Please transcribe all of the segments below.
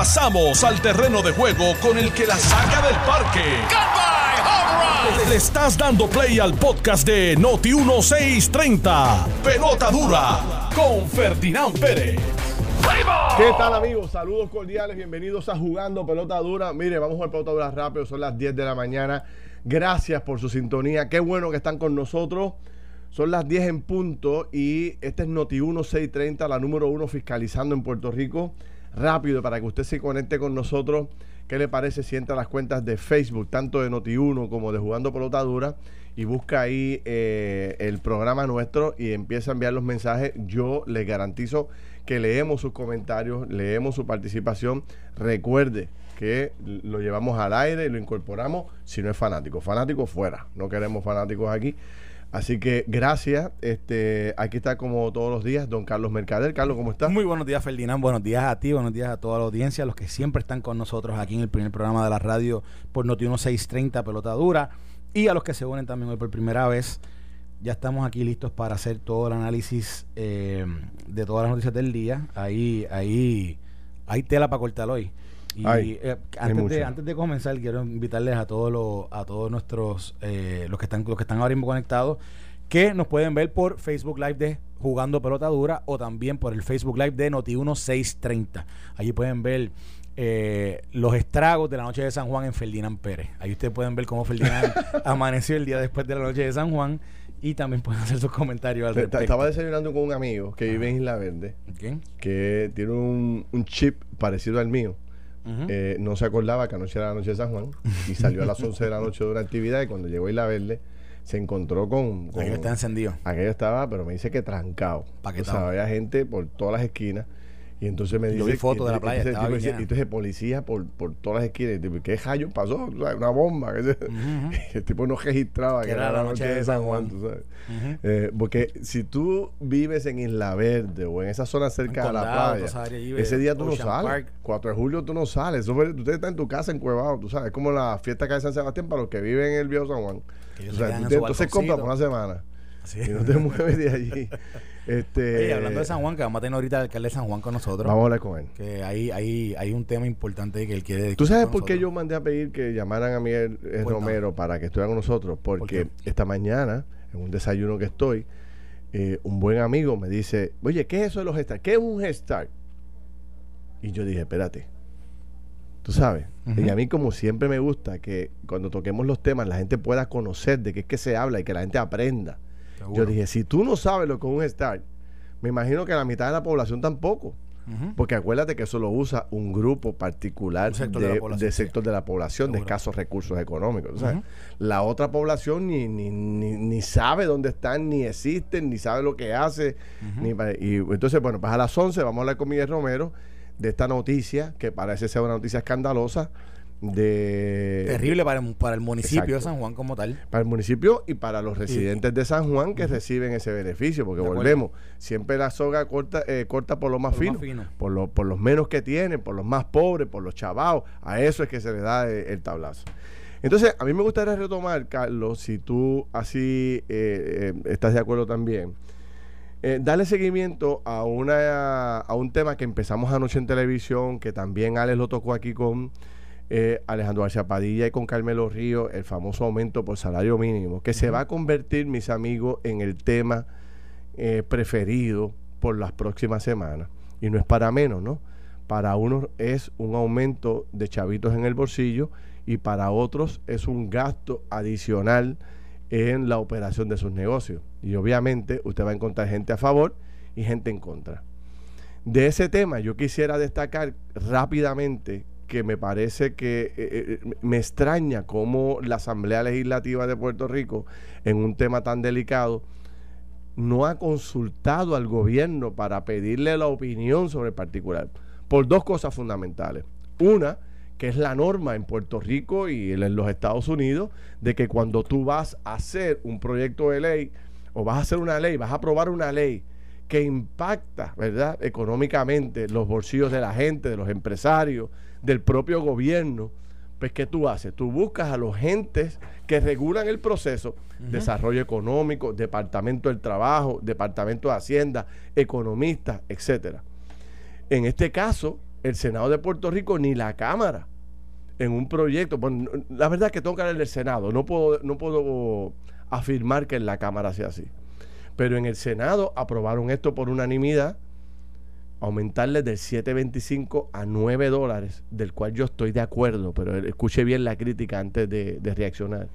Pasamos al terreno de juego con el que la saca del parque. Le estás dando play al podcast de Noti 1630. Pelota dura con Ferdinand Pérez. ¿Qué tal amigos? Saludos cordiales, bienvenidos a Jugando Pelota Dura. Mire, vamos a jugar Pelota Dura rápido, son las 10 de la mañana. Gracias por su sintonía, qué bueno que están con nosotros. Son las 10 en punto y este es Noti 1630, la número uno fiscalizando en Puerto Rico. Rápido para que usted se conecte con nosotros. ¿Qué le parece si entra a las cuentas de Facebook, tanto de Noti1 como de Jugando Pelota Dura, y busca ahí eh, el programa nuestro y empieza a enviar los mensajes? Yo le garantizo que leemos sus comentarios, leemos su participación. Recuerde que lo llevamos al aire y lo incorporamos si no es fanático. Fanático fuera, no queremos fanáticos aquí. Así que gracias. Este, aquí está como todos los días don Carlos Mercader. Carlos, ¿cómo estás? Muy buenos días, Ferdinand. Buenos días a ti, buenos días a toda la audiencia, los que siempre están con nosotros aquí en el primer programa de la radio por Noti 1630 Pelota Dura y a los que se unen también hoy por primera vez. Ya estamos aquí listos para hacer todo el análisis eh, de todas las noticias del día. Ahí, ahí, hay tela para cortar hoy. Y eh, antes, de, antes de comenzar, quiero invitarles a todos los, a todos nuestros eh, los que están, los que están ahora mismo conectados, que nos pueden ver por Facebook Live de Jugando Pelota Dura o también por el Facebook Live de Noti1630. Allí pueden ver eh, los estragos de la noche de San Juan en Ferdinand Pérez. Ahí ustedes pueden ver cómo Ferdinand amaneció el día después de la noche de San Juan y también pueden hacer sus comentarios al respecto. Estaba desayunando con un amigo que vive en Isla Verde, que tiene un, un chip parecido al mío. Eh, no se acordaba que anoche era la noche de San Juan y salió a las 11 de la noche de una actividad y cuando llegó a Isla Verde se encontró con... con aquello estaba encendido. Aquello estaba, pero me dice que trancado. O sea, había gente por todas las esquinas y entonces me dice. Yo vi fotos de la playa. Entonces, y entonces policía por, por todas las esquinas. ¿Qué rayo pasó? Una bomba. El tipo no registraba que, era, la noche de San Juan. ¿tú sabes? eh, porque si tú vives en Isla Verde o en esa zona cerca de la playa, ese día tú no sales. 4 de julio tú no sales. Eso tú estás en tu casa en Cuevado, tú sabes. Es como la fiesta que hay de San Sebastián para los que viven en el viejo San Juan. O sea, tú te, entonces compras por una semana. Y no te mueves de allí. Este, hablando de San Juan, que vamos a tener ahorita al alcalde de San Juan con nosotros. Vamos a hablar con él. Que hay, hay, hay un tema importante que él quiere. ¿Tú sabes por qué yo mandé a pedir que llamaran a Miguel Romero para que estuviera con nosotros? Porque esta mañana, en un desayuno que estoy, eh, un buen amigo me dice: Oye, ¿qué es eso de los start? ¿Qué es un start? Y yo dije: Espérate. Tú sabes. Y a mí, como siempre me gusta que cuando toquemos los temas, la gente pueda conocer de qué es que se habla y que la gente aprenda. Yo dije, si tú no sabes lo que es un start, me imagino que la mitad de la población tampoco. Porque acuérdate que eso lo usa un grupo particular de, sector de la población de escasos recursos económicos. La otra población ni, ni, ni, sabe dónde están, ni existen, ni sabe lo que hace. y entonces, bueno, pues a las 11 vamos a hablar con Miguel Romero de esta noticia, que parece ser una noticia escandalosa, de terrible para, para el municipio de San Juan como tal. Para el municipio y para los residentes de San Juan que reciben ese beneficio porque volvemos siempre la soga corta eh, corta por lo más, fino, Por, lo, por los menos que tienen por los más pobres por los chavados a eso es que se le da eh, el, tablazo. Entonces a mí me gustaría retomar Carlos si tú así eh, estás de acuerdo también darle seguimiento a una a un tema que empezamos anoche en televisión que también Alex lo tocó aquí con eh, Alejandro García Padilla y con Carmelo Río el famoso aumento por salario mínimo, que se va a convertir, mis amigos, en el tema eh, preferido por las próximas semanas. Y no es para menos, ¿no? Para unos es un aumento de chavitos en el bolsillo y para otros es un gasto adicional en la operación de sus negocios. Y obviamente usted va a encontrar gente a favor y gente en contra. De ese tema yo quisiera destacar rápidamente que me parece que eh, eh, me extraña cómo la Asamblea Legislativa de Puerto Rico, en un tema tan delicado, no ha consultado al gobierno para pedirle la opinión sobre el particular, por dos cosas fundamentales. Una, que es la norma en Puerto Rico y en los Estados Unidos, de que cuando tú vas a hacer un proyecto de ley o vas a hacer una ley, vas a aprobar una ley que impacta, ¿verdad?, económicamente los bolsillos de la gente, de los empresarios, del propio gobierno, pues ¿qué tú haces? Tú buscas a los gentes que regulan el proceso, desarrollo económico, departamento del trabajo, departamento de hacienda, economistas, etcétera. En este caso, el Senado de Puerto Rico ni la Cámara en un proyecto. Bueno, la verdad es que que hablar del Senado. No puedo, no puedo afirmar que en la Cámara sea así. Pero en el Senado aprobaron esto por unanimidad, aumentarle del 7.25 a 9 dólares, del cual yo estoy de acuerdo, pero escuche bien la crítica antes de, reaccionar.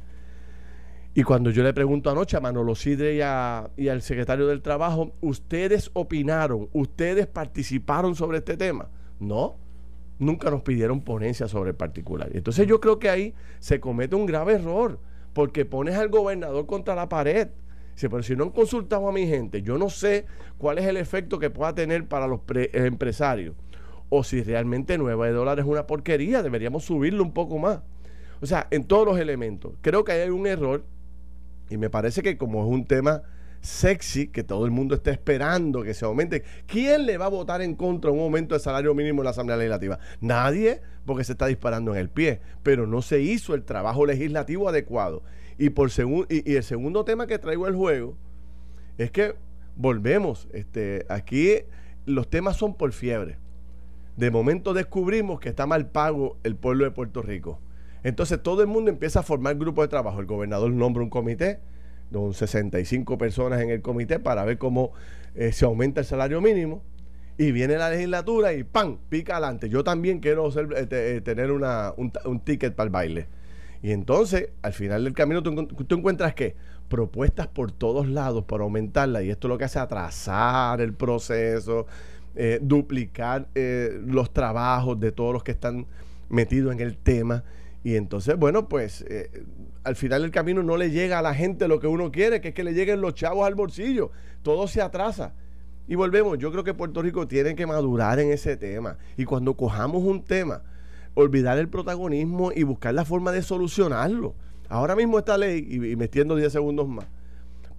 Y cuando yo le pregunto anoche a Manolo Sidre y, y, al secretario del Trabajo, ¿ustedes opinaron, ustedes participaron sobre este tema? No, nunca nos pidieron ponencia sobre el particular. Entonces yo creo que ahí se comete un grave error, porque pones al gobernador contra la pared. Pero si no han consultado a mi gente, yo no sé cuál es el efecto que pueda tener para los empresarios. O si realmente 9 dólares es una porquería, deberíamos subirlo un poco más. O sea, en todos los elementos. Creo que hay un error y me parece que como es un tema sexy que todo el mundo está esperando que se aumente. ¿Quién le va a votar en contra un aumento de salario mínimo en la Asamblea Legislativa? Nadie, porque se está disparando en el pie. Pero no se hizo el trabajo legislativo adecuado. Y, por y, y el segundo tema que traigo al juego es que volvemos. Este, aquí los temas son por fiebre. De momento descubrimos que está mal pago el pueblo de Puerto Rico. Entonces todo el mundo empieza a formar grupos de trabajo. El gobernador nombra un comité con 65 personas en el comité para ver cómo eh, se aumenta el salario mínimo. Y viene la legislatura y ¡pam! pica adelante. Yo también quiero eh, eh, tener una, un, ticket para el baile. Y entonces, al final del camino, tú, encuentras que propuestas por todos lados para aumentarla. Y esto lo que hace atrasar el proceso, duplicar los trabajos de todos los que están metidos en el tema. Y entonces, bueno, pues al final del camino no le llega a la gente lo que uno quiere, que es que le lleguen los chavos al bolsillo. Todo se atrasa. Y volvemos, yo creo que Puerto Rico tiene que madurar en ese tema. Y cuando cojamos un tema, olvidar el protagonismo y buscar la forma de solucionarlo. Ahora mismo esta ley, y, me extiendo 10 segundos más,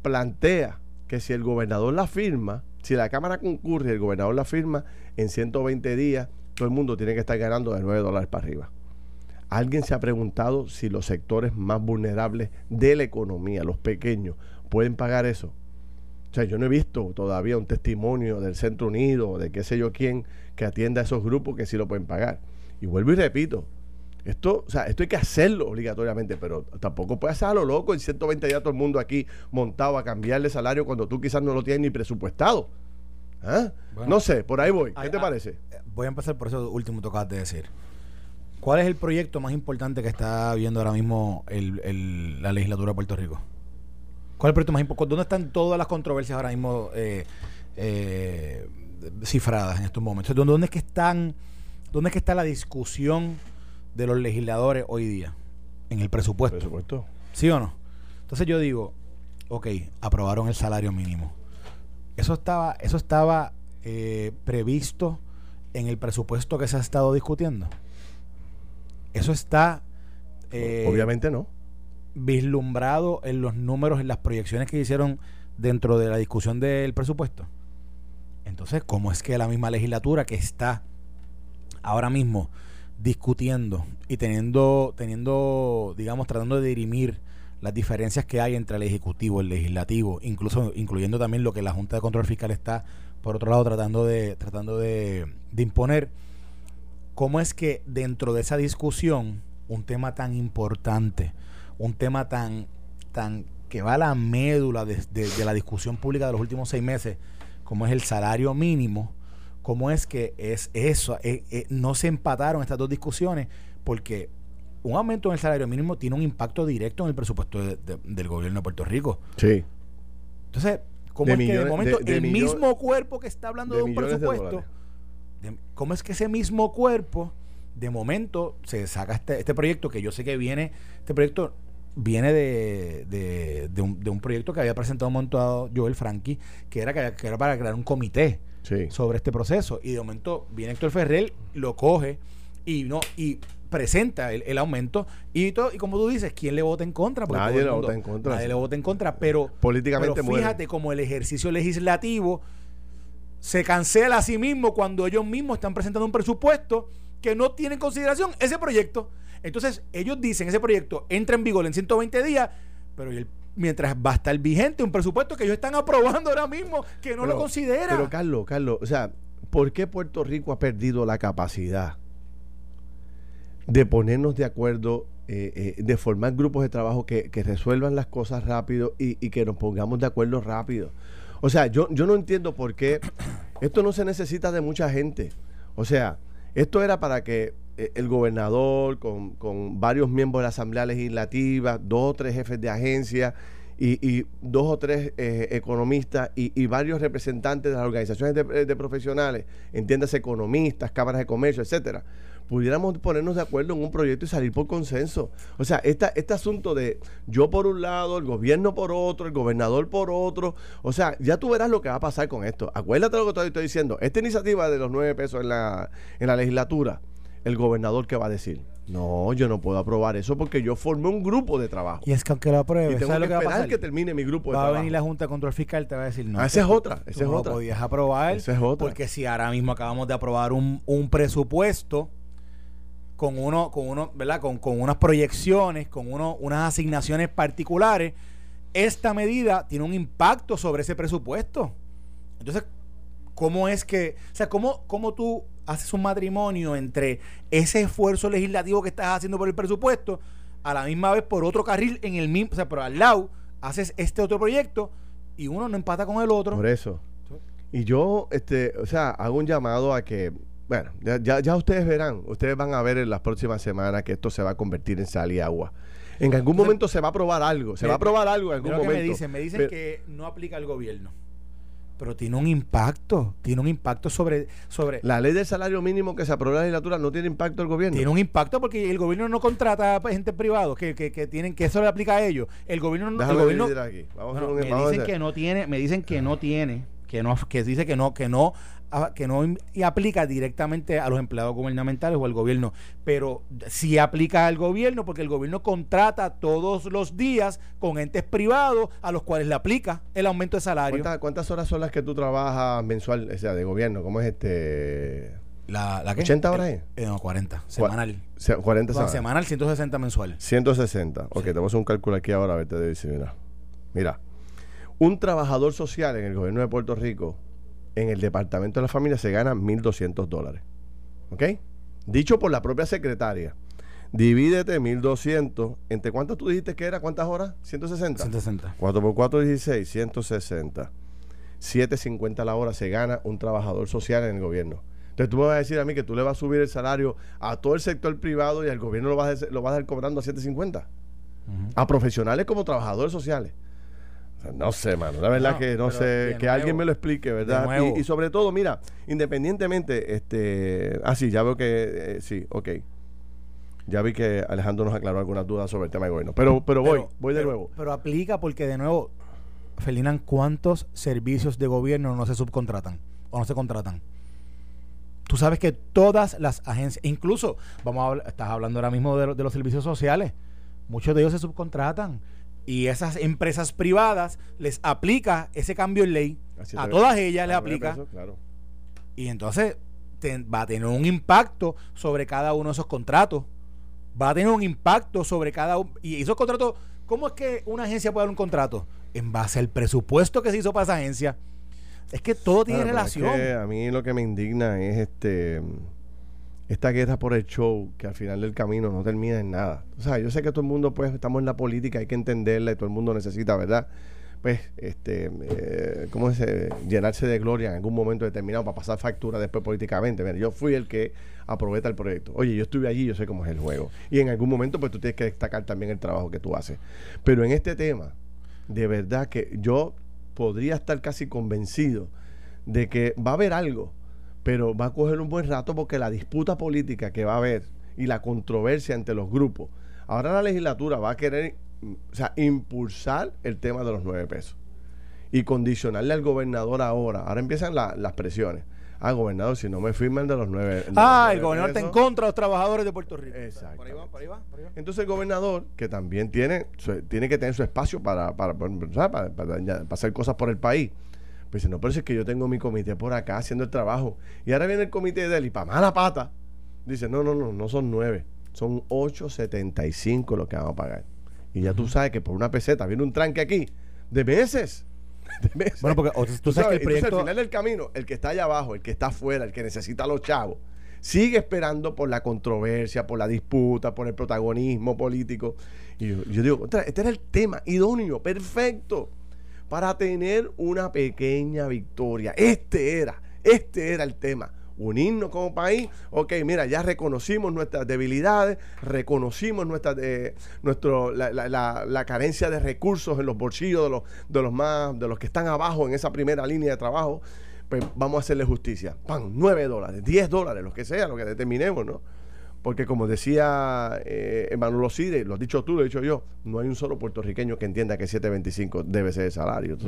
plantea que si el gobernador la firma, si la Cámara concurre y el gobernador la firma, en 120 días todo el mundo tiene que estar ganando de 9 dólares para arriba. ¿Alguien se ha preguntado si los sectores más vulnerables de la economía, los pequeños, pueden pagar eso? O sea, yo no he visto todavía un testimonio del Centro Unido, de qué sé yo quién, que atienda a esos grupos que sí lo pueden pagar. Y vuelvo y repito, esto, o sea, esto hay que hacerlo obligatoriamente, pero tampoco puede ser a lo loco en 120 días todo el mundo aquí montado a cambiarle salario cuando tú quizás no lo tienes ni presupuestado. ¿Ah? no sé, por ahí voy. ¿Qué te parece? Voy a empezar por eso último que de decir. ¿Cuál es el proyecto más importante que está viendo ahora mismo la legislatura de Puerto Rico? ¿Cuál es el proyecto más importante? ¿Dónde están todas las controversias ahora mismo eh, eh, cifradas en estos momentos? ¿Dónde es que están, dónde es que está la discusión de los legisladores hoy día? En el presupuesto. ¿Presupuesto? ¿Sí o no? Entonces yo digo, ok, aprobaron el salario mínimo. Eso estaba, eso estaba eh, previsto en el presupuesto que se ha estado discutiendo. Eso está... Eh, Obviamente no. Vislumbrado en los números, en las proyecciones que hicieron dentro de la discusión del presupuesto. Entonces, ¿cómo es que la misma legislatura que está ahora mismo discutiendo y teniendo, teniendo, digamos, tratando de dirimir las diferencias que hay entre el Ejecutivo, el Legislativo, incluso incluyendo también lo que la Junta de Control Fiscal está, por otro lado, tratando de, tratando de, de imponer, ¿Cómo es que dentro de esa discusión, un tema tan importante, un tema tan, tan que va a la médula de, la discusión pública de los últimos seis meses, como es el salario mínimo, cómo es que es eso, eh, eh, no se empataron estas dos discusiones, porque un aumento en el salario mínimo tiene un impacto directo en el presupuesto del gobierno de Puerto Rico. Sí. Entonces, ¿cómo es que de momento el mismo cuerpo que está hablando de, un presupuesto ¿Cómo es que ese mismo cuerpo, de momento, se saca este, este proyecto que yo sé que viene, este proyecto viene de, de, un, proyecto que había presentado un montado Joel Frankie, que era, que, era para crear un comité sobre este proceso. Y de momento viene Héctor Ferrer, lo coge y no y presenta el, aumento. Y todo y como tú dices quién le vota en contra nadie le vota en contra. nadie le vota en contra pero políticamente pero fíjate como el ejercicio legislativo se cancela a sí mismo cuando ellos mismos están presentando un presupuesto que no tiene en consideración. Ese proyecto. Entonces, ellos dicen, ese proyecto entra en vigor en 120 días, pero mientras va a estar vigente un presupuesto que ellos están aprobando ahora mismo, que no lo consideran. Pero Carlos, Carlos, o sea, ¿por qué Puerto Rico ha perdido la capacidad de ponernos de acuerdo, eh, eh, de formar grupos de trabajo que, resuelvan las cosas rápido y, y, que nos pongamos de acuerdo rápido? O sea, yo, yo no entiendo por qué esto no se necesita de mucha gente. O sea, esto era para que el gobernador, con, con, varios miembros de la Asamblea Legislativa, dos o tres jefes de agencia y, dos o tres eh, economistas y, varios representantes de las organizaciones de, de, profesionales, entiéndase economistas, cámaras de comercio, etcétera, pudiéramos ponernos de acuerdo en un proyecto y salir por consenso. O sea, esta, este asunto de yo por un lado, el gobierno por otro, el gobernador por otro, o sea, ya tú verás lo que va a pasar con esto. Acuérdate lo que estoy, estoy diciendo. Esta iniciativa de los nueve pesos en la, en la legislatura, el gobernador, ¿qué va a decir? No, yo no puedo aprobar eso porque yo formé un grupo de trabajo. Y es que aunque lo apruebe, y tengo que, lo que va a que termine mi grupo de trabajo. Va a venir la Junta de Control Fiscal y te va a decir no. Ah, esa es otra, esa es otra. Lo podías aprobar. Esa es otra. Porque si ahora mismo acabamos de aprobar un, un presupuesto con uno, con uno, ¿verdad? Con, con unas proyecciones, con uno, unas asignaciones particulares, esta medida tiene un impacto sobre ese presupuesto. Entonces, ¿cómo es que, o sea, cómo, cómo tú haces un matrimonio entre ese esfuerzo legislativo que estás haciendo por el presupuesto, a la misma vez por otro carril en el mismo, o sea, pero al lado haces este otro proyecto y uno no empata con el otro. Por eso. Y yo, este, o sea, hago un llamado a que bueno, ya, ya, ustedes verán, ustedes van a ver en las próximas semanas que esto se va a convertir en sal y agua. En algún momento se va a probar algo, se va a probar algo en algún momento. me dicen, me dicen que no aplica al gobierno. Pero tiene un impacto, tiene un impacto sobre, sobre... La ley del salario mínimo que se aprobó en la legislatura no tiene impacto al gobierno. Tiene un impacto porque el gobierno no contrata a gente privada que, que, que, tienen, que eso le aplica a ellos. El gobierno no... El gobierno, aquí. Vamos a me dicen que no tiene, me dicen que no tiene, que no, que dice que no, que no que no y aplica directamente a los empleados gubernamentales o al gobierno, pero sí aplica al gobierno porque el gobierno contrata todos los días con entes privados a los cuales le aplica el aumento de salario. ¿Cuántas, horas son las que tú trabajas mensual, o sea, de gobierno? ¿Cómo es este? ¿La, la qué? ¿80 horas? Eh, no, 40. Semanal. 40 semanas. Semanal, 160 mensual. 160. Ok, te voy a hacer un cálculo aquí ahora a ver, te dice, mira. Mira. Un trabajador social en el gobierno de Puerto Rico en el Departamento de la Familia se gana 1.200 dólares. ¿Ok? Dicho por la propia secretaria. Divídete 1.200. ¿Entre cuántas tú dijiste que era? ¿Cuántas horas? 160. 160. 4 por 4, 16. 160. 7.50 la hora se gana un trabajador social en el gobierno. Entonces tú me vas a decir a mí que tú le vas a subir el salario a todo el sector privado y al gobierno lo vas a, lo vas a dar cobrando a 7.50. A profesionales como trabajadores sociales. No sé, mano. La verdad que no sé. Que alguien me lo explique, ¿verdad? Y, sobre todo, mira, independientemente, este. Ah, sí, ya veo que. Eh, sí, ok. Ya vi que Alejandro nos aclaró algunas dudas sobre el tema de gobierno. Pero, pero voy, voy de nuevo. Pero aplica porque, de nuevo, Felinan, ¿cuántos servicios de gobierno no se subcontratan o no se contratan? Tú sabes que todas las agencias, incluso, vamos a hablar, estás hablando ahora mismo de los servicios sociales, muchos de ellos se subcontratan y esas empresas privadas les aplica ese cambio en ley. a todas ellas les aplica. Y entonces va a tener un impacto sobre cada uno de esos contratos. Va a tener un impacto sobre cada uno. Y esos contratos, ¿cómo es que una agencia puede dar un contrato? En base al presupuesto que se hizo para esa agencia. Es que todo tiene relación. a mí lo que me indigna es este esta guerra por el show que al final del camino no termina en nada. O sea, yo sé que todo el mundo, pues, estamos en la política, hay que entenderla y todo el mundo necesita, ¿verdad? Pues, este, eh, ¿cómo es? llenarse de gloria en algún momento determinado para pasar factura después políticamente. Mira, yo fui el que aprobé el proyecto. Oye, yo estuve allí, yo sé cómo es el juego. Y en algún momento, pues, tú tienes que destacar también el trabajo que tú haces. Pero en este tema, de verdad que yo podría estar casi convencido de que va a haber algo pero va a coger un buen rato porque la disputa política que va a haber y la controversia entre los grupos, ahora la legislatura va a querer o sea, impulsar el tema de los nueve pesos y condicionarle al gobernador ahora. Ahora empiezan las presiones. Ah, gobernador, si no me firman de los nueve. ah, el gobernador está en contra de los trabajadores de Puerto Rico. Exacto. Entonces el gobernador, que también tiene, tiene que tener su espacio para, para, para hacer cosas por el país pues dice, no, pero es que yo tengo mi comité por acá haciendo el trabajo. Y ahora viene el comité de él y para mala pata, dice, no, no, no, no son nueve, son 8.75 lo que vamos a pagar. Y ya tú sabes que por una peseta viene un tranque aquí de meses. Bueno, porque tú, sabes, que el proyecto... al final del camino, el que está allá abajo, el que está afuera, el que necesita los chavos, sigue esperando por la controversia, por la disputa, por el protagonismo político. Y yo, digo, este era el tema idóneo, perfecto, para tener una pequeña victoria. Este era, este era el tema unirnos como país. Ok, mira, ya reconocimos nuestras debilidades, reconocimos nuestra, eh, nuestro, la, la, carencia de recursos en los bolsillos de los, de los más, de los que están abajo en esa primera línea de trabajo. Pues vamos a hacerle justicia. Pan, 9 dólares, 10 dólares, lo que sea, lo que determinemos, ¿no? Porque como decía eh, Emanuel Oside, lo has dicho tú, lo he dicho yo, no hay un solo puertorriqueño que entienda que 7.25 debe ser el salario.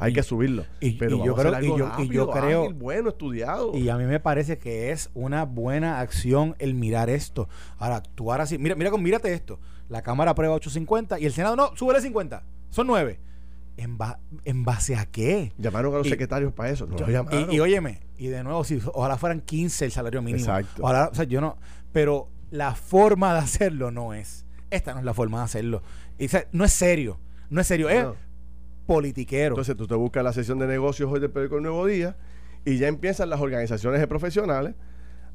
hay que subirlo. Y, pero yo creo, y yo, creo bueno, estudiado. Y a mí me parece que es una buena acción el mirar esto. Ahora, actuar así. Mira, mira, mírate esto. La Cámara aprueba 8.50 y el Senado no, súbele 50. Son 9. ¿En, ¿En, base a qué? Llamaron a los secretarios para eso. No y, y, óyeme, y de nuevo, si ojalá fueran 15 el salario mínimo. Exacto. Ojalá, o sea, yo no pero la forma de hacerlo no es. Esta no es la forma de hacerlo. Y, no es serio, no es serio, es politiquero. Entonces tú te buscas la sesión de negocios hoy del periódico El Nuevo Día y ya empiezan las organizaciones de profesionales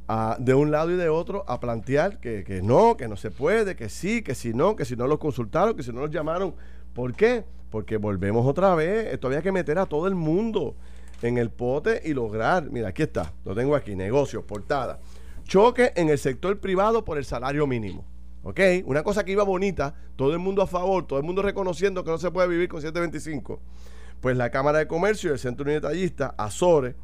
a, de un lado y de otro a plantear que, que no, que no se puede, que sí, que si no, que si no los consultaron, que si no los llamaron. ¿Por qué? Porque volvemos otra vez. Esto había que meter a todo el mundo en el pote y lograr. Mira, aquí está, lo tengo aquí, negocios, portada choque en el sector privado por el salario mínimo. ¿Ok? Una cosa que iba bonita, todo el mundo a favor, todo el mundo reconociendo que no se puede vivir con 725. Pues la Cámara de Comercio y el Centro Unitallista, Azores,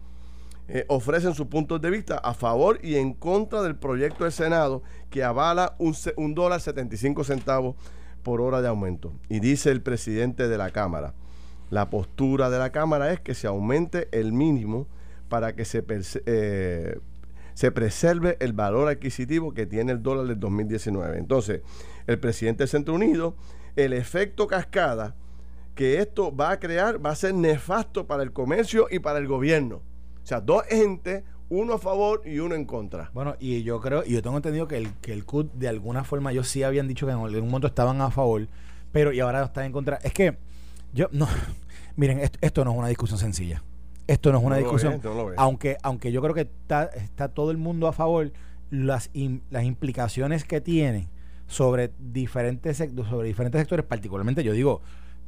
eh, ofrecen sus puntos de vista a favor y en contra del proyecto del Senado que avala un, un dólar 75 centavos por hora de aumento. Y dice el presidente de la Cámara, la postura de la Cámara es que se aumente el mínimo para que se eh, se preserve el valor adquisitivo que tiene el dólar del 2019. Entonces, el presidente del Centro Unido, el efecto cascada que esto va a crear va a ser nefasto para el comercio y para el gobierno. O sea, dos entes, uno a favor y uno en contra. Bueno, y yo creo, y yo tengo entendido que el, que el CUT de alguna forma, ellos sí habían dicho que en algún momento estaban a favor, pero y ahora están en contra. Es que yo, no, miren, esto no es una discusión sencilla. Esto no es una discusión. aunque, aunque yo creo que está, está todo el mundo a favor, las, las implicaciones que tiene sobre diferentes, sobre diferentes sectores, particularmente yo digo,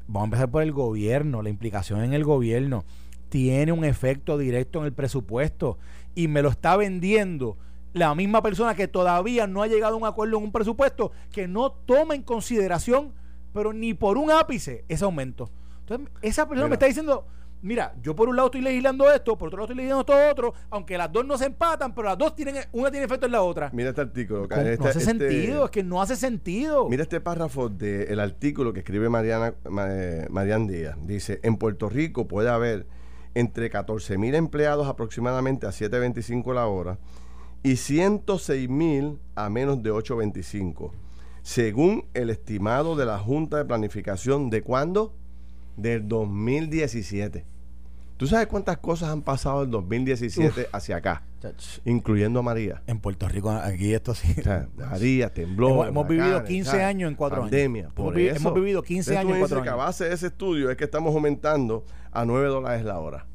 vamos a empezar por el gobierno, la implicación en el gobierno tiene un efecto directo en el presupuesto y me lo está vendiendo la misma persona que todavía no ha llegado a un acuerdo en un presupuesto que no toma en consideración, pero ni por un ápice, ese aumento. Entonces, esa persona me está diciendo, mira, yo por un lado estoy legislando esto, por otro lado estoy legislando esto otro, aunque las dos no se empatan, pero las dos tienen, una tiene efecto en la otra. Mira este artículo. no hace este sentido, es que no hace sentido. Mira este párrafo del artículo que escribe Mariana, eh, Marian Díaz. Dice, en Puerto Rico puede haber entre 14 mil empleados aproximadamente a 7.25 la hora y 106 mil a menos de 8.25, según el estimado de la Junta de Planificación de cuándo? Del 2017. ¿Tú sabes cuántas cosas han pasado del 2017 hacia acá? Incluyendo a María. En Puerto Rico, aquí esto sí. María, tembló. Hemos, vivido 15 años en cuatro pandemia, años. Por hemos, hemos, vivido 15 años en cuatro años. Que a base de ese estudio es que estamos aumentando a 9 dólares la hora.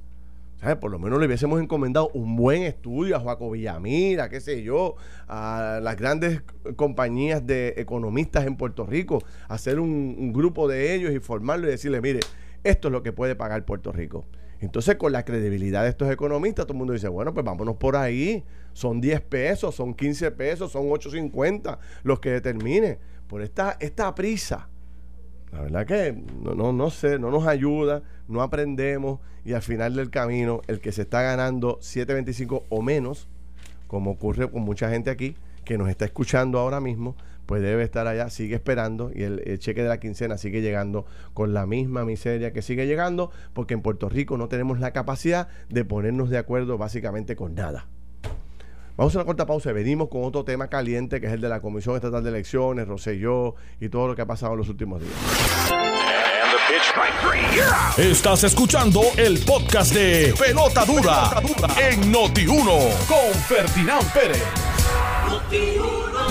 Por lo menos le hubiésemos encomendado un buen estudio a Joaco Villamira, qué sé yo, a las grandes compañías de economistas en Puerto Rico, hacer un, grupo de ellos y formarlo y decirle, mire, esto es lo que puede pagar Puerto Rico. Entonces, con la credibilidad de estos economistas, todo el mundo dice, bueno, pues vámonos por ahí. Son 10 pesos, son 15 pesos, son 8.50 los que determine. Por esta, esta prisa la verdad que no, no, sé, no nos ayuda, no aprendemos y al final del camino el que se está ganando 7.25 o menos, como ocurre con mucha gente aquí que nos está escuchando ahora mismo, pues debe estar allá, sigue esperando y el, cheque de la quincena sigue llegando con la misma miseria que sigue llegando, porque en Puerto Rico no tenemos la capacidad de ponernos de acuerdo básicamente con nada. Vamos a una corta pausa y venimos con otro tema caliente que es el de la Comisión Estatal de Elecciones, Roselló y todo lo que ha pasado en los últimos días. Estás escuchando el podcast de Pelota Dura, en Noti1 con Ferdinand Pérez.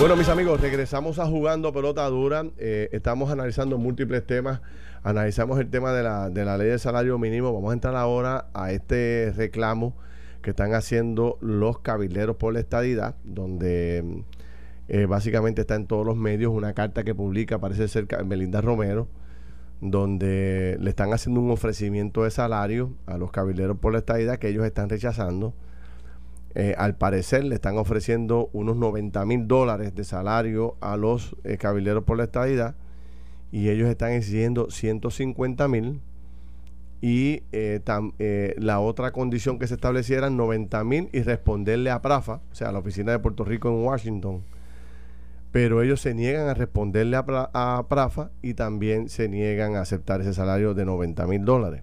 Bueno, mis amigos, regresamos a jugando pelota dura. Eh, estamos analizando múltiples temas. Analizamos el tema de la, de la ley de salario mínimo. Vamos a entrar ahora a este reclamo que están haciendo los cabilderos por la estadidad, donde eh, básicamente está en todos los medios una carta que publica, parece ser Melinda Romero, donde le están haciendo un ofrecimiento de salario a los cabilderos por la estadidad que ellos están rechazando. Eh, al parecer le están ofreciendo unos 90 mil dólares de salario a los eh, cabilderos por la estadidad y ellos están exigiendo 150 mil y eh, la otra condición que se establecía era 90 mil y responderle a Prafa, o sea, a la oficina de Puerto Rico en Washington. Pero ellos se niegan a responderle a, Prafa y también se niegan a aceptar ese salario de 90 mil dólares.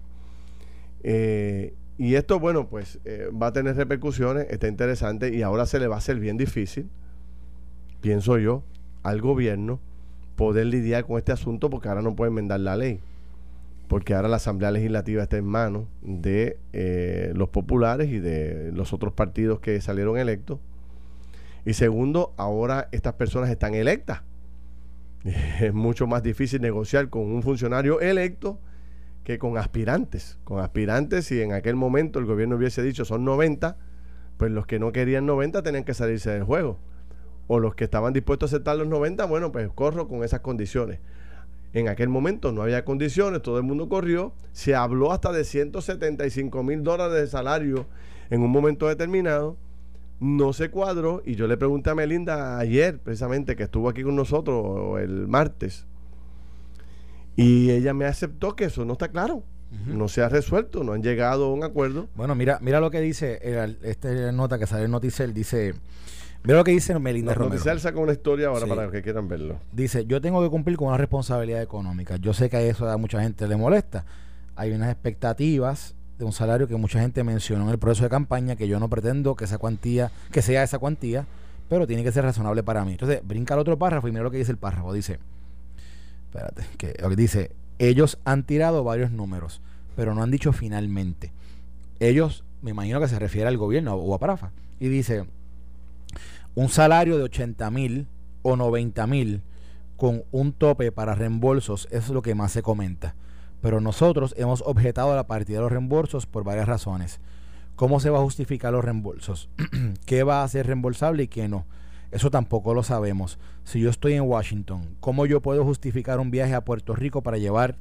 Y esto, bueno, pues eh, va a tener repercusiones, está interesante y ahora se le va a hacer bien difícil, pienso yo, al gobierno poder lidiar con este asunto porque ahora no puede enmendar la ley. Porque ahora la Asamblea Legislativa está en manos de eh, los populares y de los otros partidos que salieron electos. Y segundo, ahora estas personas están electas. Es mucho más difícil negociar con un funcionario electo que con aspirantes. Con aspirantes, si en aquel momento el gobierno hubiese dicho son 90, pues los que no querían 90 tenían que salirse del juego. O los que estaban dispuestos a aceptar los 90, bueno, pues corro con esas condiciones. En aquel momento no había condiciones, todo el mundo corrió. Se habló hasta de 175 mil dólares de salario en un momento determinado. No se cuadró y yo le pregunté a Melinda ayer, precisamente, que estuvo aquí con nosotros el martes, y ella me aceptó que eso no está claro. No se ha resuelto, no han llegado a un acuerdo. Bueno, mira, mira lo que dice esta nota que sale en Noticel, dice Mira lo que dice Melinda Romero. Noticel saca una historia ahora para que quieran verlo. Dice, yo tengo que cumplir con una responsabilidad económica. Yo sé que a eso a mucha gente le molesta. Hay unas expectativas de un salario que mucha gente mencionó en el proceso de campaña que yo no pretendo que esa cuantía, que sea esa cuantía, pero tiene que ser razonable para mí. Entonces, brinca al otro párrafo y mira lo que dice el párrafo. Dice, espérate, que dice, ellos han tirado varios números, pero no han dicho finalmente. Ellos, me imagino que se refiere al gobierno o a Parafa, y dice, un salario de 80 mil o 90 mil con un tope para reembolsos es lo que más se comenta. Pero nosotros hemos objetado la partida de los reembolsos por varias razones. ¿Cómo se va a justificar los reembolsos? ¿Qué va a ser reembolsable y qué no? Eso tampoco lo sabemos. Si yo estoy en Washington, ¿cómo yo puedo justificar un viaje a Puerto Rico para llevar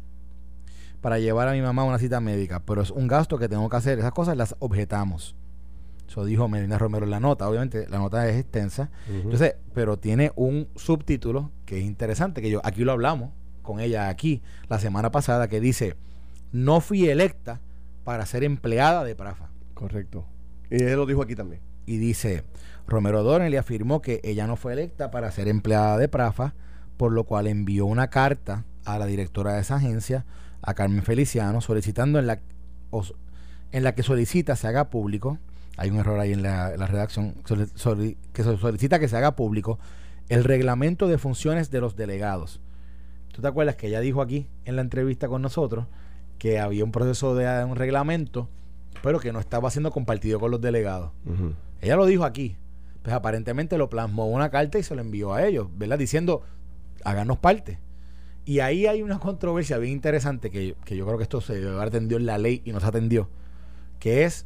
para llevar a mi mamá a una cita médica? Pero es un gasto que tengo que hacer. Esas cosas las objetamos. Eso dijo Melina Romero en la nota. Obviamente la nota es extensa. Entonces, pero tiene un subtítulo que es interesante, que yo aquí lo hablamos con ella aquí la semana pasada, que dice, no fui electa para ser empleada de Prafa. Correcto. Y él lo dijo aquí también. Y dice, Romero Donnelly afirmó que ella no fue electa para ser empleada de Prafa, por lo cual envió una carta a la directora de esa agencia, a Carmen Feliciano, solicitando en la, en la que solicita se haga público, hay un error ahí en la, redacción, que solicita que se haga público el reglamento de funciones de los delegados. ¿Tú te acuerdas que ella dijo aquí en la entrevista con nosotros que había un proceso de un reglamento, pero que no estaba siendo compartido con los delegados? Ella lo dijo aquí, pues aparentemente lo plasmó una carta y se lo envió a ellos, ¿verdad? Diciendo, háganos parte. Y ahí hay una controversia bien interesante que, yo creo que esto se atendido en la ley y no se atendió, que es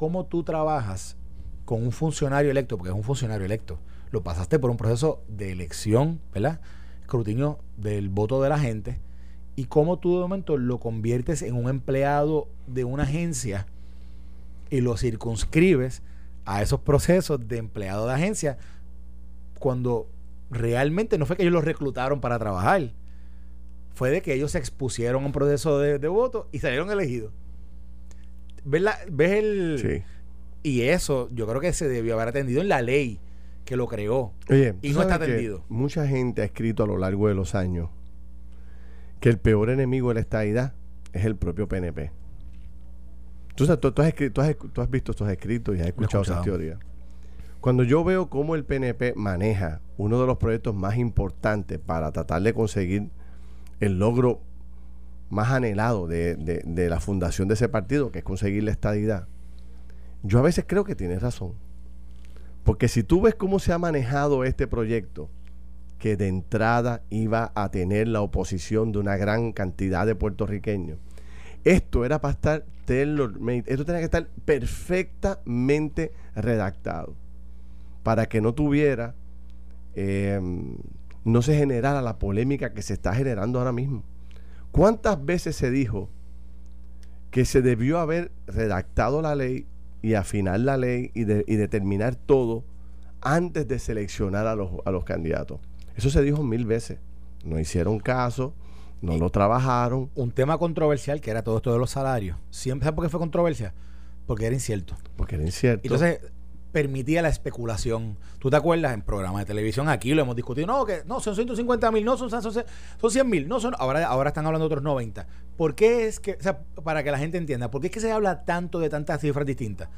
cómo tú trabajas con un funcionario electo, porque es un funcionario electo. Lo pasaste por un proceso de elección, ¿verdad? Escrutinio del voto de la gente. Y cómo tú de momento lo conviertes en un empleado de una agencia y lo circunscribes a esos procesos de empleado de agencia cuando realmente no fue que ellos los reclutaron para trabajar, fue de que ellos se expusieron a un proceso de, voto y salieron elegidos. ¿Ves, ¿Ves el...? Sí. Y eso yo creo que se debió haber atendido en la ley que lo creó. y no está atendido. Mucha gente ha escrito a lo largo de los años que el peor enemigo de la estadidad es el propio PNP. Tú, tú, has escrito, tú, has, visto estos escritos y has escuchado esas teorías. Cuando yo veo cómo el PNP maneja uno de los proyectos más importantes para tratar de conseguir el logro más anhelado de, de, la fundación de ese partido, que es conseguir la estadidad, yo a veces creo que tiene razón. Porque si tú ves cómo se ha manejado este proyecto, que de entrada iba a tener la oposición de una gran cantidad de puertorriqueños, esto era para estar esto tenía que estar perfectamente redactado para que no tuviera, em, no se generara la polémica que se está generando ahora mismo. ¿Cuántas veces se dijo que se debió haber redactado la ley y afinar la ley y, determinar todo antes de seleccionar a los, a los candidatos? Eso se dijo mil veces. No hicieron caso, no lo trabajaron. Un tema controversial que era todo esto de los salarios. Siempre, ¿Sabes por qué fue controversia? Porque era incierto. Porque era incierto. Entonces, permitía la especulación. ¿Tú te acuerdas en programas de televisión? Aquí lo hemos discutido. No, que no, son 150 mil, no, son, son, son 100 mil, no son. Ahora, ahora están hablando de otros 90. ¿Por qué es que, o sea, para que la gente entienda, ¿por qué es que se habla tanto de tantas cifras distintas?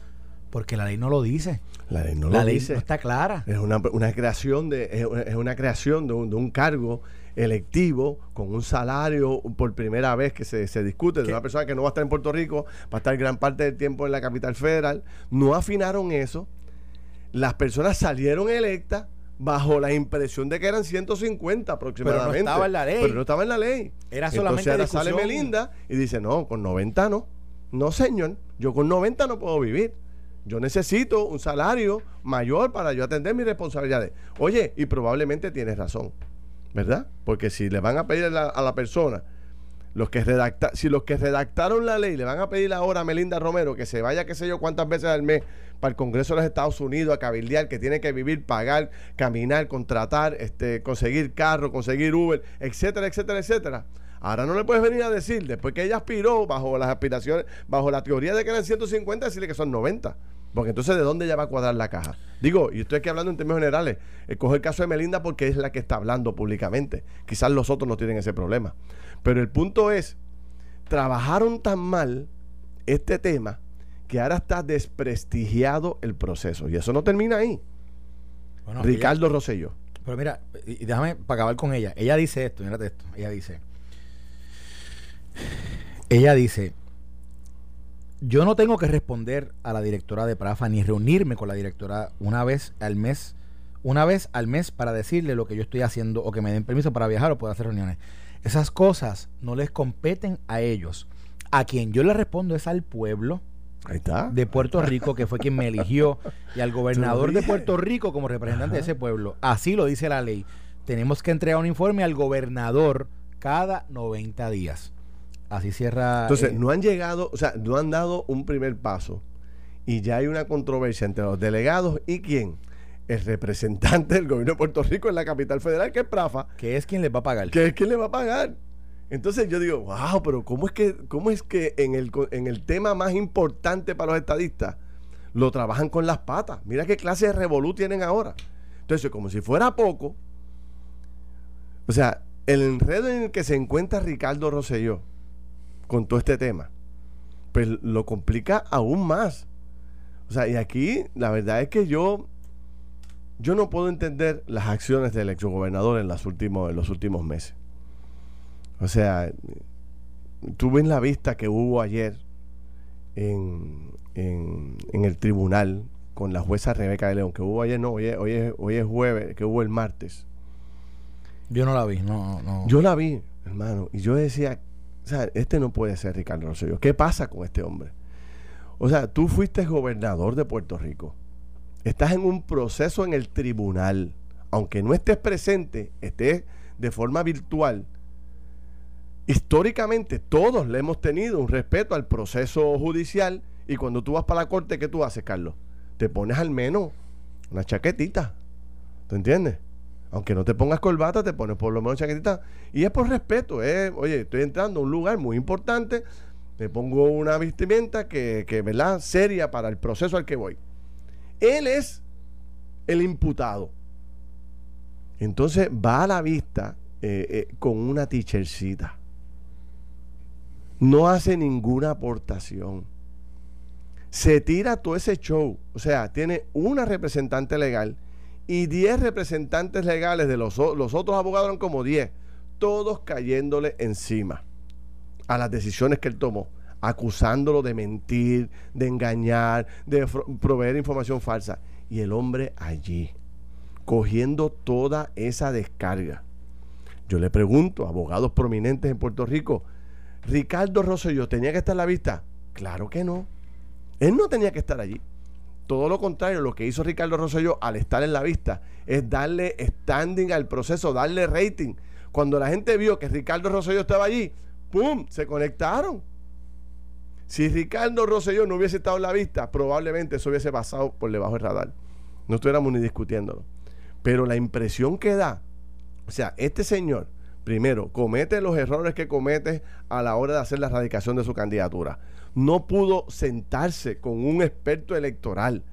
Porque la ley no lo dice. La ley no lo dice. no está clara. Es una, creación de, es, una creación de un, de un cargo electivo con un salario por primera vez que se, se discute de una persona que no va a estar en Puerto Rico, va a estar gran parte del tiempo en la capital federal. No afinaron eso. Las personas salieron electas bajo la impresión de que eran 150 aproximadamente. Pero no estaba en la ley. Pero no estaba en la ley. Era solamente Entonces ahora sale Melinda y dice, no, con 90 no. No, señor, yo con 90 no puedo vivir. Yo necesito un salario mayor para yo atender mis responsabilidades. Oye, y probablemente tienes razón. ¿verdad? Porque si le van a pedir a la, persona, los que redacta, si los que redactaron la ley le van a pedir ahora a Melinda Romero que se vaya, qué sé yo, cuántas veces al mes para el Congreso de los Estados Unidos a cabildear, que tiene que vivir, pagar, caminar, contratar, este, conseguir carro, conseguir Uber, etcétera, etcétera, etcétera. Ahora no le puedes venir a decir, después que ella aspiró bajo las aspiraciones, bajo la teoría de que eran 150, decirle que son 90. Porque entonces, ¿de dónde ya va a cuadrar la caja? Digo, y estoy aquí hablando en términos generales. Eh, cojo el caso de Melinda porque es la que está hablando públicamente. Quizás los otros no tienen ese problema. Pero el punto es, trabajaron tan mal este tema que ahora está desprestigiado el proceso. Y eso no termina ahí. Ricardo Rosselló. Pero mira, y déjame para acabar con ella. Ella dice esto, mírate esto. Ella dice. Ella dice yo no tengo que responder a la directora de Prafa ni reunirme con la directora una vez al mes, una vez al mes para decirle lo que yo estoy haciendo o que me den permiso para viajar o poder hacer reuniones. Esas cosas no les competen a ellos. A quien yo le respondo es al pueblo de Puerto Rico, que fue quien me eligió, y al gobernador de Puerto Rico como representante de ese pueblo. Así lo dice la ley. Tenemos que entregar un informe al gobernador cada 90 días. Así cierra. Entonces, eh, no han llegado, o sea, no han dado un primer paso y ya hay una controversia entre los delegados y quién. El representante del gobierno de Puerto Rico en la capital federal, que es Prafa. Que es quien les va a pagar. Que es quien les va a pagar. Entonces yo digo, wow, pero ¿cómo es que, cómo es que en, el, en el tema más importante para los estadistas lo trabajan con las patas? Mira qué clase de revolú tienen ahora. Entonces, como si fuera poco, o sea, el enredo en el que se encuentra Ricardo Rosselló con todo este tema, pues lo complica aún más. O sea, y aquí la verdad es que yo, yo no puedo entender las acciones del exgobernador en, las últimos, en los últimos meses. O sea, tuve en la vista que hubo ayer en, en, el tribunal con la jueza Rebeca de León, que hubo ayer, no, hoy es, hoy es, hoy es jueves, que hubo el martes. Yo no la vi, no, no. Yo la vi, hermano, y yo decía, o sea, este no puede ser Ricardo Rosselló. ¿Qué pasa con este hombre? O sea, tú fuiste gobernador de Puerto Rico. Estás en un proceso en el tribunal. Aunque no estés presente, estés de forma virtual. Históricamente todos le hemos tenido un respeto al proceso judicial y cuando tú vas para la corte, ¿qué tú haces, Carlos? Te pones al menos una chaquetita. ¿Te entiendes? aunque no te pongas corbata, te pones por lo menos chaquetita. Y es por respeto, ¿eh? oye, estoy entrando a un lugar muy importante, me pongo una vestimenta que, que, ¿verdad? Seria para el proceso al que voy. Él es el imputado. Entonces va a la vista eh, eh, con una tichercita. No hace ninguna aportación. Se tira todo ese show. O sea, tiene una representante legal y 10 representantes legales de los, los otros abogados eran como 10, todos cayéndole encima a las decisiones que él tomó, acusándolo de mentir, de engañar, de proveer información falsa. y el hombre allí, cogiendo toda esa descarga. Yo le pregunto a abogados prominentes en Puerto Rico, ¿Ricardo Rosselló tenía que estar a la vista? Claro que no. Él no tenía que estar allí. Todo lo contrario, lo que hizo Ricardo Rosselló al estar en la vista es darle standing al proceso, darle rating. Cuando la gente vio que Ricardo Rosselló estaba allí, ¡pum! Se conectaron. Si Ricardo Rosselló no hubiese estado en la vista, probablemente eso hubiese pasado por debajo del radar. No estuviéramos ni discutiéndolo. Pero la impresión que da, o sea, este señor, primero, comete los errores que comete a la hora de hacer la radicación de su candidatura. No pudo sentarse con un experto electoral.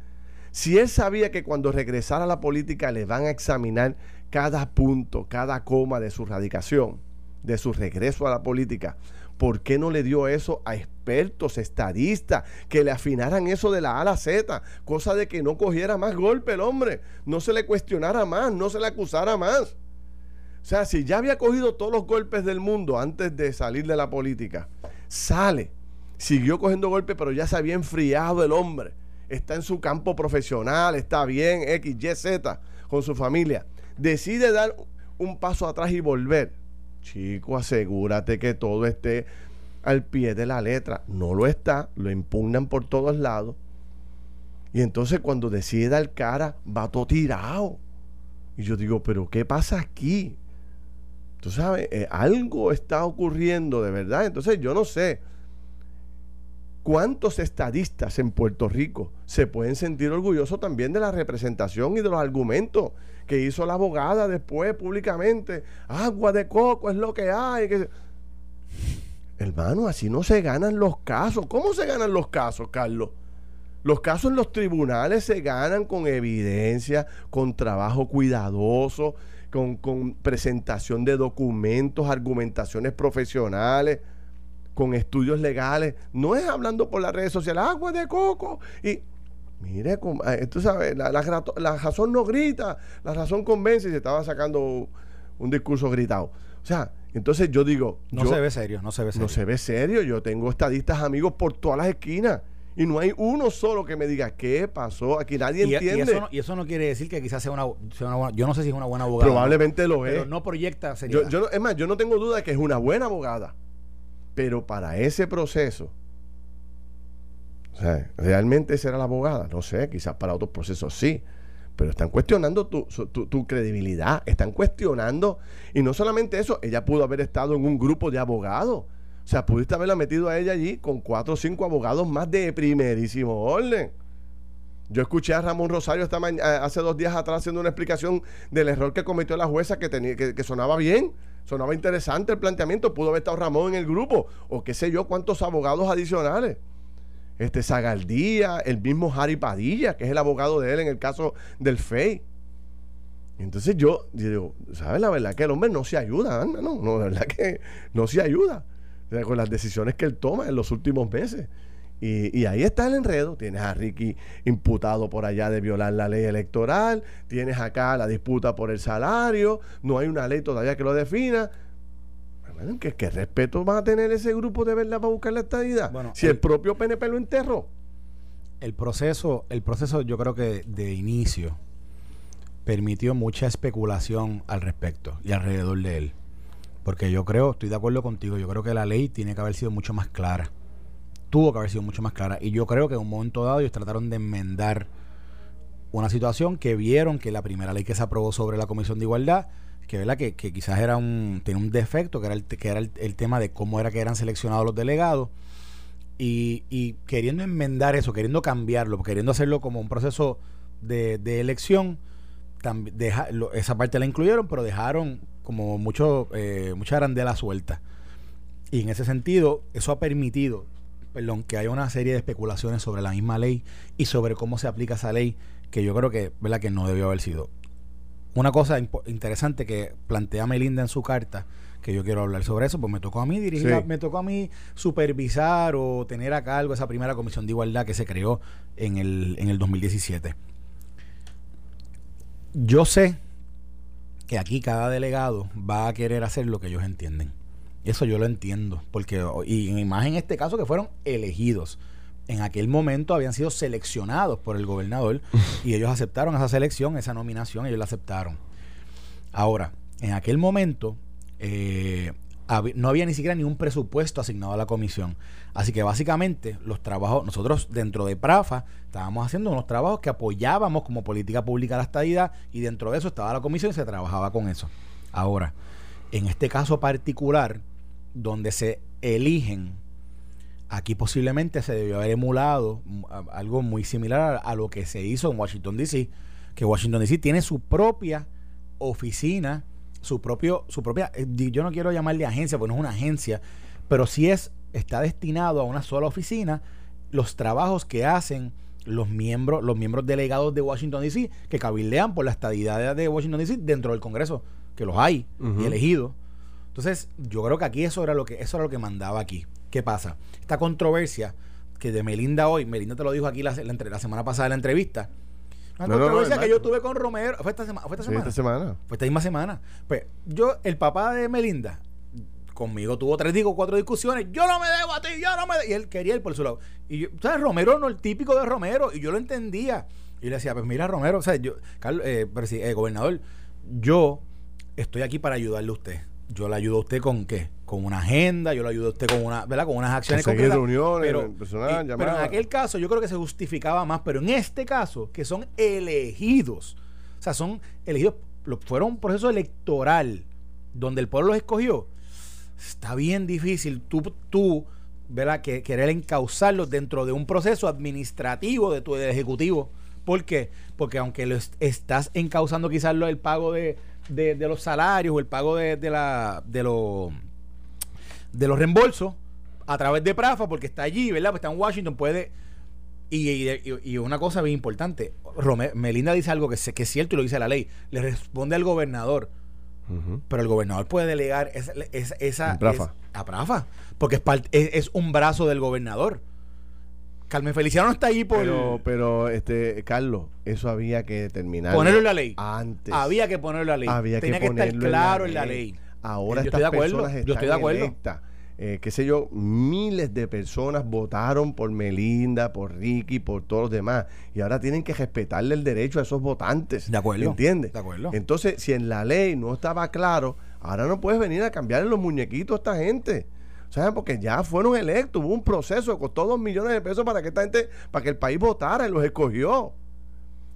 Si él sabía que cuando regresara a la política le van a examinar cada punto, cada coma de su radicación, de su regreso a la política, ¿por qué no le dio eso a expertos, estadistas, que le afinaran eso de la A a la Z? Cosa de que no cogiera más golpe el hombre, no se le cuestionara más, no se le acusara más. O sea, si ya había cogido todos los golpes del mundo antes de salir de la política, sale, siguió cogiendo golpes, pero ya se había enfriado el hombre. Está en su campo profesional, está bien, X, Y, Z, con su familia. Decide dar un paso atrás y volver Chico, asegúrate que todo esté al pie de la letra. No lo está, lo impugnan por todos lados. Y entonces cuando decide dar cara, va todo tirado. Y yo digo, pero ¿qué pasa aquí? Tú sabes, eh, algo está ocurriendo de verdad. Entonces yo no sé cuántos estadistas en Puerto Rico se pueden sentir orgullosos también de la representación y de los argumentos que hizo la abogada después públicamente. Agua de coco es lo que hay. Hermano, así no se ganan los casos. ¿Cómo se ganan los casos, Carlos? Los casos en los tribunales se ganan con evidencia, con trabajo cuidadoso, con, con presentación de documentos, argumentaciones profesionales, con estudios legales. No es hablando por las redes sociales, agua de coco. Y Mire, eh, tú sabes, la, razón no grita, la razón convence y se estaba sacando un discurso gritado. O sea, entonces yo digo... No se ve serio, no se ve serio. No se ve serio. Yo tengo estadistas amigos por todas las esquinas. Y no hay uno solo que me diga qué pasó. Aquí nadie entiende. Y eso, no, quiere decir que quizás sea una, buena. Yo no sé si es una buena abogada. Probablemente lo es. Pero no proyecta seriedad. Yo, es más, yo no tengo duda de que es una buena abogada. Pero para ese proceso ¿realmente será la abogada? No sé, quizás para otros procesos sí. Pero están cuestionando tu, tu, credibilidad, están cuestionando. Y no solamente eso, ella pudo haber estado en un grupo de abogados. O sea, pudiste haberla metido a ella allí con cuatro o cinco abogados más de primerísimo orden. Yo escuché a Ramón Rosario esta hace dos días atrás haciendo una explicación del error que cometió la jueza que, que, sonaba bien, sonaba interesante el planteamiento. Pudo haber estado Ramón en el grupo o qué sé yo cuántos abogados adicionales este Zagaldía, el mismo Harry Padilla, que es el abogado de él en el caso del FEI. Entonces yo, digo, ¿sabes la verdad que el hombre no se ayuda, no, no, la verdad que no se ayuda con las decisiones que él toma en los últimos meses. Y, y, ahí está el enredo. Tienes a Ricky imputado por allá de violar la ley electoral, tienes acá la disputa por el salario, no hay una ley todavía que lo defina. ¿qué, respeto va a tener ese grupo de verdad para buscar la estadidad? si el, propio PNP lo enterró. El proceso, el proceso yo creo que de inicio permitió mucha especulación al respecto y alrededor de él. Porque yo creo, estoy de acuerdo contigo, yo creo que la ley tiene que haber sido mucho más clara. Tuvo que haber sido mucho más clara. Y yo creo que en un momento dado ellos trataron de enmendar una situación que vieron que la primera ley que se aprobó sobre la Comisión de Igualdad que, ¿verdad? que, quizás era un, tenía un defecto, que era, el, que era el, tema de cómo era que eran seleccionados los delegados. Y, queriendo enmendar eso, queriendo cambiarlo, queriendo hacerlo como un proceso de, elección, esa parte la incluyeron, pero dejaron como mucho, eh, mucha arandela suelta. Y en ese sentido, eso ha permitido, perdón, que haya una serie de especulaciones sobre la misma ley y sobre cómo se aplica esa ley, que yo creo que, ¿verdad? que no debió haber sido una cosa interesante que plantea Melinda en su carta, que yo quiero hablar sobre eso, pues me tocó a mí dirigir, me tocó a mí supervisar o tener a cargo esa primera comisión de igualdad que se creó en el, en el 2017. Yo sé que aquí cada delegado va a querer hacer lo que ellos entienden. Eso yo lo entiendo, porque, y más en este caso que fueron elegidos. en aquel momento habían sido seleccionados por el gobernador y ellos aceptaron esa selección, esa nominación, ellos la aceptaron. Ahora, en aquel momento eh, no había ni siquiera ni un presupuesto asignado a la comisión. Así que básicamente los trabajos, nosotros dentro de PRAFA estábamos haciendo unos trabajos que apoyábamos como política pública la estadidad y dentro de eso estaba la comisión y se trabajaba con eso. Ahora, en este caso particular, donde se eligen, aquí posiblemente se debió haber emulado algo muy similar a, lo que se hizo en Washington DC, que Washington DC tiene su propia oficina, su propio, su propia, eh, yo no quiero llamarle agencia, porque no es una agencia, pero sí es, está destinado a una sola oficina los trabajos que hacen los miembros, los miembros delegados de Washington DC, que cabildean por la estadidad de Washington DC dentro del Congreso, que los hay y elegidos. Entonces, yo creo que aquí eso era lo que, eso era lo que mandaba aquí. ¿Qué pasa? Esta controversia que de Melinda hoy, Melinda te lo dijo aquí la, la semana pasada en la entrevista, una controversia que yo tuve con Romero. ¿Fue esta, semana? ¿Fue esta semana? Fue esta misma semana. Pues yo, el papá de Melinda, conmigo tuvo tres o cuatro discusiones. Yo no me debo a ti, yo no me debo. Y él quería ir por su lado. Y yo, ¿sabes? Romero no el típico de Romero. Y yo lo entendía. Y le decía, pues mira, Romero, o sea, yo, Carlos, eh, eh, gobernador, yo estoy aquí para ayudarle a usted yo le ayudo a usted con qué? Con una agenda, yo le ayudo a usted con una, ¿verdad? Con unas acciones concretas. reuniones, pero, personal, pero en aquel caso yo creo que se justificaba más, pero en este caso, que son elegidos, o sea, son elegidos, fueron un proceso electoral donde el pueblo los escogió, está bien difícil tú, tú ¿verdad? Que querer encauzarlos dentro de un proceso administrativo de tu ejecutivo. ¿Por qué? Porque aunque lo estás encauzando quizás lo del pago de, de, los salarios o el pago de, la, de, los de los reembolsos a través de Prafa, porque está allí, ¿verdad? Pues está en Washington, puede... Y, una cosa bien importante, Melinda dice algo que, que es cierto y lo dice la ley, le responde al gobernador, pero el gobernador puede delegar esa, esa, a Prafa, porque es, es, es, un brazo del gobernador. Carmen Feliciano no está ahí por. Pero, pero este, Carlos, eso había que terminar. Ponerlo en la ley. Antes. Había que ponerlo en la ley. Había Tenía que, estar claro en la ley. Ahora yo estoy de acuerdo. yo estoy de acuerdo. Eh, qué sé yo, miles de personas votaron por Melinda, por Ricky, por todos los demás. Y ahora tienen que respetarle el derecho a esos votantes. De acuerdo. ¿Entiendes? De acuerdo. Entonces, si en la ley no estaba claro, ahora no puedes venir a cambiarle los muñequitos a esta gente. ¿Saben? Porque ya fueron electos, hubo un proceso, costó dos millones de pesos para que esta gente, para que el país votara y los escogió.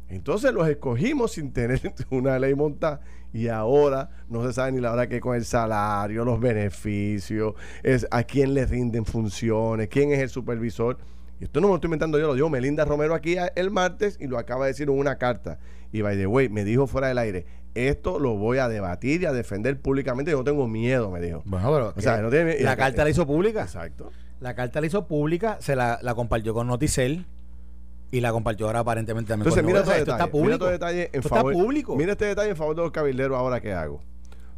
Entonces los escogimos sin tener una ley montada y ahora no se sabe ni la hora que con el salario, los beneficios, es a quién le rinden funciones, quién es el supervisor. Y esto no me lo estoy inventando yo, lo dijo Melinda Romero aquí el martes y lo acaba de decir en una carta. Y by the way, me dijo fuera del aire, esto lo voy a debatir y a defender públicamente. Yo no tengo miedo, me dijo. Bueno, pero o sea, no tiene, la, carta la hizo pública. Exacto. La carta la hizo pública, se la, compartió con Noticel y la compartió ahora aparentemente también Entonces, mira, todo esto está público. mira todo detalle en favor, está público. Mira este detalle en favor de los cabilderos ahora que hago.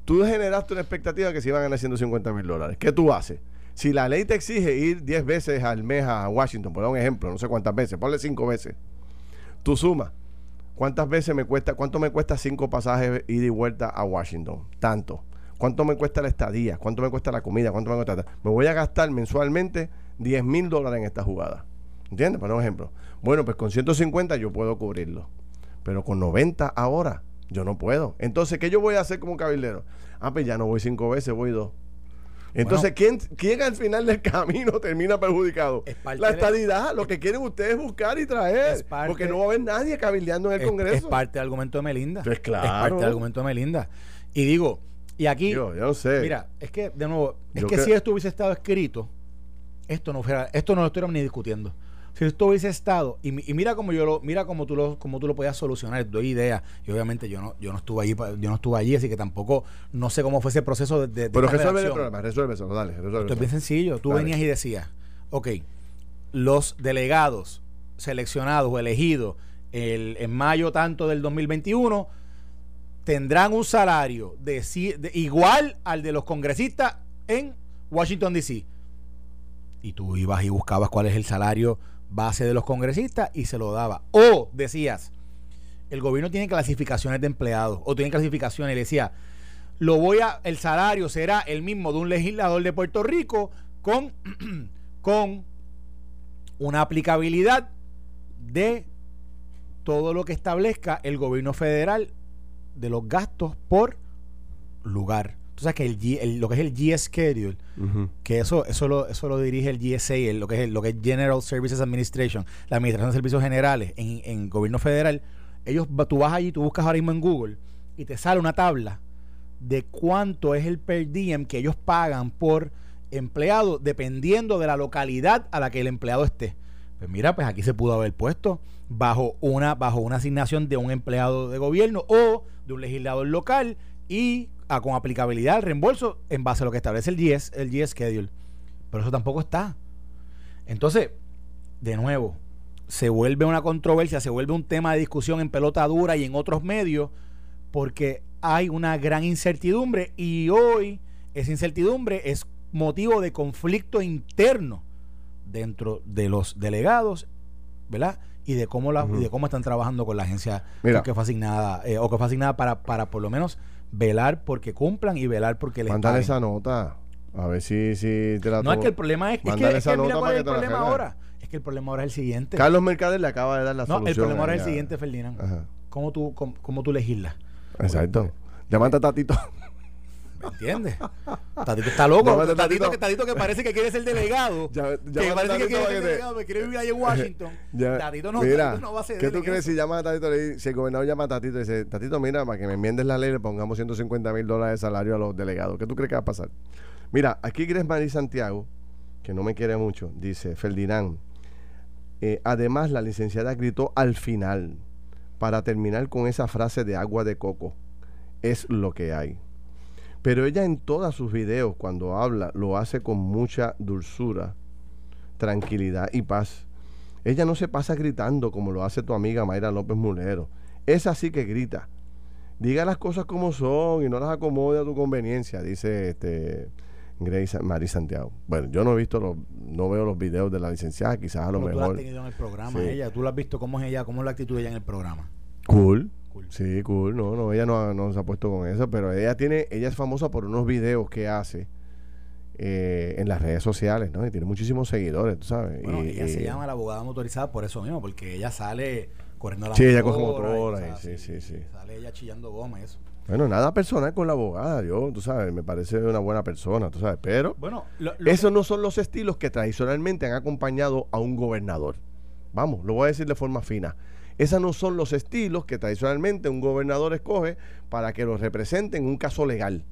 Tú generaste una expectativa que se iban a ganar 150 mil dólares. ¿Qué tú haces? Si la ley te exige ir 10 veces al mes a Washington, por un ejemplo, no sé cuántas veces, ponle 5 veces. Tú sumas ¿Cuántas veces me cuesta, cuánto me cuesta cinco pasajes ida y vuelta a Washington? Tanto. ¿Cuánto me cuesta la estadía? ¿Cuánto me cuesta la comida? ¿Cuánto me cuesta? Me voy a gastar mensualmente 10 mil dólares en esta jugada. ¿Entiendes? Por ejemplo. Bueno, pues con 150 yo puedo cubrirlo. Pero con 90 ahora yo no puedo. Entonces, ¿qué yo voy a hacer como cabildero? Ah, pues ya no voy cinco veces, voy dos. Entonces, ¿quién, ¿quién al final del camino termina perjudicado? La estadidad, lo que quieren ustedes buscar y traer. porque no va a haber nadie cabildeando en el Congreso. Es parte del argumento de Melinda. Pues claro. Es parte del argumento de Melinda. Y digo, y aquí. Yo, yo sé. Mira, es que, de nuevo, es que, si esto hubiese estado escrito, esto no fuera, esto no lo estuviéramos ni discutiendo si esto hubiese estado y, mira como yo lo mira como tú lo como tú lo podías solucionar doy idea y obviamente yo no yo no estuve allí yo no estuve allí así que tampoco no sé cómo fue ese proceso de, pero resuelve el problema resuelve eso dale resuelve esto es bien sencillo tú venías y decías ok los delegados seleccionados o elegidos el, en mayo tanto del 2021 tendrán un salario de, de igual al de los congresistas en Washington DC y tú ibas y buscabas cuál es el salario base de los congresistas y se lo daba. O decías, el gobierno tiene clasificaciones de empleados o tiene clasificaciones y decía, lo voy a, el salario será el mismo de un legislador de Puerto Rico con, con una aplicabilidad de todo lo que establezca el gobierno federal de los gastos por lugar. Tú sabes que el, lo que es el G Schedule, que eso, eso, lo, eso lo dirige el GSA, lo, que es lo que es General Services Administration, la Administración de Servicios Generales en, en gobierno federal, ellos tú vas allí, tú buscas ahora mismo en Google y te sale una tabla de cuánto es el per diem que ellos pagan por empleado dependiendo de la localidad a la que el empleado esté. Pues mira, pues aquí se pudo haber puesto bajo una bajo una asignación de un empleado de gobierno o de un legislador local y con aplicabilidad al reembolso en base a lo que establece el GS, el GS Schedule. Pero eso tampoco está. Entonces, de nuevo, se vuelve una controversia, se vuelve un tema de discusión en pelota dura y en otros medios, porque hay una gran incertidumbre y hoy esa incertidumbre es motivo de conflicto interno dentro de los delegados, ¿verdad? Y de cómo la, de cómo están trabajando con la agencia que fue asignada eh, o que fue asignada para, para por lo menos velar porque cumplan y velar porque les Mándale esa nota. A ver si, si te la No, es que el problema es, es que, es que mira cuál es el problema ahora. Es que el problema ahora es el siguiente. Carlos Mercader le acaba de dar la solución. No, el problema ahora es el siguiente, Ferdinand. ¿Cómo tú, cómo, tú legislas? Exacto. Llamanta a Tatito. ¿Me entiendes? Tatito está loco. tatito, que, que parece que quiere ser delegado. Ya, que parece que quiere ser delegado, que quiere vivir ahí en Washington. tatito, no, mira, no va a ser ¿Qué tú crees si llama a Tatito? Si el gobernador llama a Tatito y dice, Tatito, mira, para que me enmiendes la ley le pongamos 150 mil dólares de salario a los delegados. ¿Qué tú crees que va a pasar? Mira, aquí Gres Marí Santiago, que no me quiere mucho, dice, Ferdinand, eh, además la licenciada gritó al final, para terminar con esa frase de agua de coco, es lo que hay. Pero ella en todos sus videos, cuando habla, lo hace con mucha dulzura, tranquilidad y paz. Ella no se pasa gritando como lo hace tu amiga Mayra López Mulero. Es así que grita. Diga las cosas como son y no las acomode a tu conveniencia, dice este Grace María Santiago. Bueno, yo no he visto los, no veo los videos de la licenciada, quizás a lo mejor. Tú la has tenido en el programa, ella, tú la has visto cómo es ella, cómo es la actitud de ella en el programa. Cool. Sí, cool. No, no, ella no, no, se ha puesto con eso, pero ella tiene, ella es famosa por unos videos que hace eh, en las redes sociales, ¿no? Y tiene muchísimos seguidores, tú sabes. Bueno, ella se llama la abogada motorizada por eso mismo, porque ella sale corriendo la Sí, ella coge motora, sí, sí, sí. Sale ella chillando goma y eso. Bueno, nada personal con la abogada, yo, tú sabes, me parece una buena persona, tú sabes, pero bueno, esos no son los estilos que tradicionalmente han acompañado a un gobernador. Vamos, lo voy a decir de forma fina. Esos no son los estilos que tradicionalmente un gobernador escoge para que los represente en un caso legal.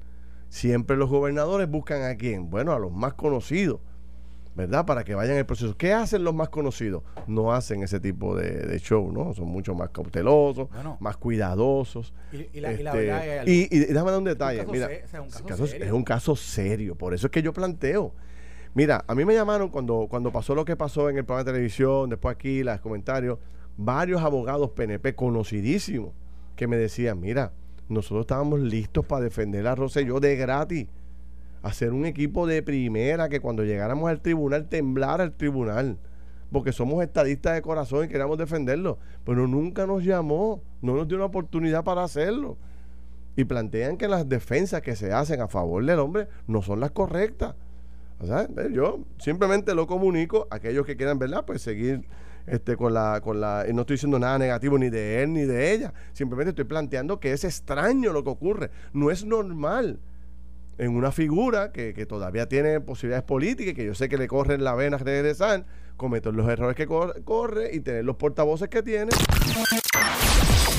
Siempre los gobernadores buscan a quién? Bueno, a los más conocidos, ¿verdad? Para que vayan el proceso. ¿Qué hacen los más conocidos? No hacen ese tipo de, show, ¿no? Son mucho más cautelosos, más cuidadosos. Y, la, este, y, déjame dar un detalle. Mira, es un caso serio. Por eso es que yo planteo. Mira, a mí me llamaron cuando, cuando pasó lo que pasó en el programa de televisión, después aquí, los comentarios varios abogados PNP conocidísimos que me decían, mira, nosotros estábamos listos para defender a Rosselló de gratis, hacer un equipo de primera que cuando llegáramos al tribunal temblara el tribunal, porque somos estadistas de corazón y queríamos defenderlo, pero nunca nos llamó, no nos dio una oportunidad para hacerlo. Y plantean que las defensas que se hacen a favor del hombre no son las correctas. O sea, yo simplemente lo comunico a aquellos que quieran, ¿verdad? Pues seguir este, con la, con la, no estoy diciendo nada negativo ni de él ni de ella, simplemente estoy planteando que es extraño lo que ocurre, no es normal en una figura que, todavía tiene posibilidades políticas, que yo sé que le corren la vena de regresar, cometer los errores que corre, y tener los portavoces que tiene.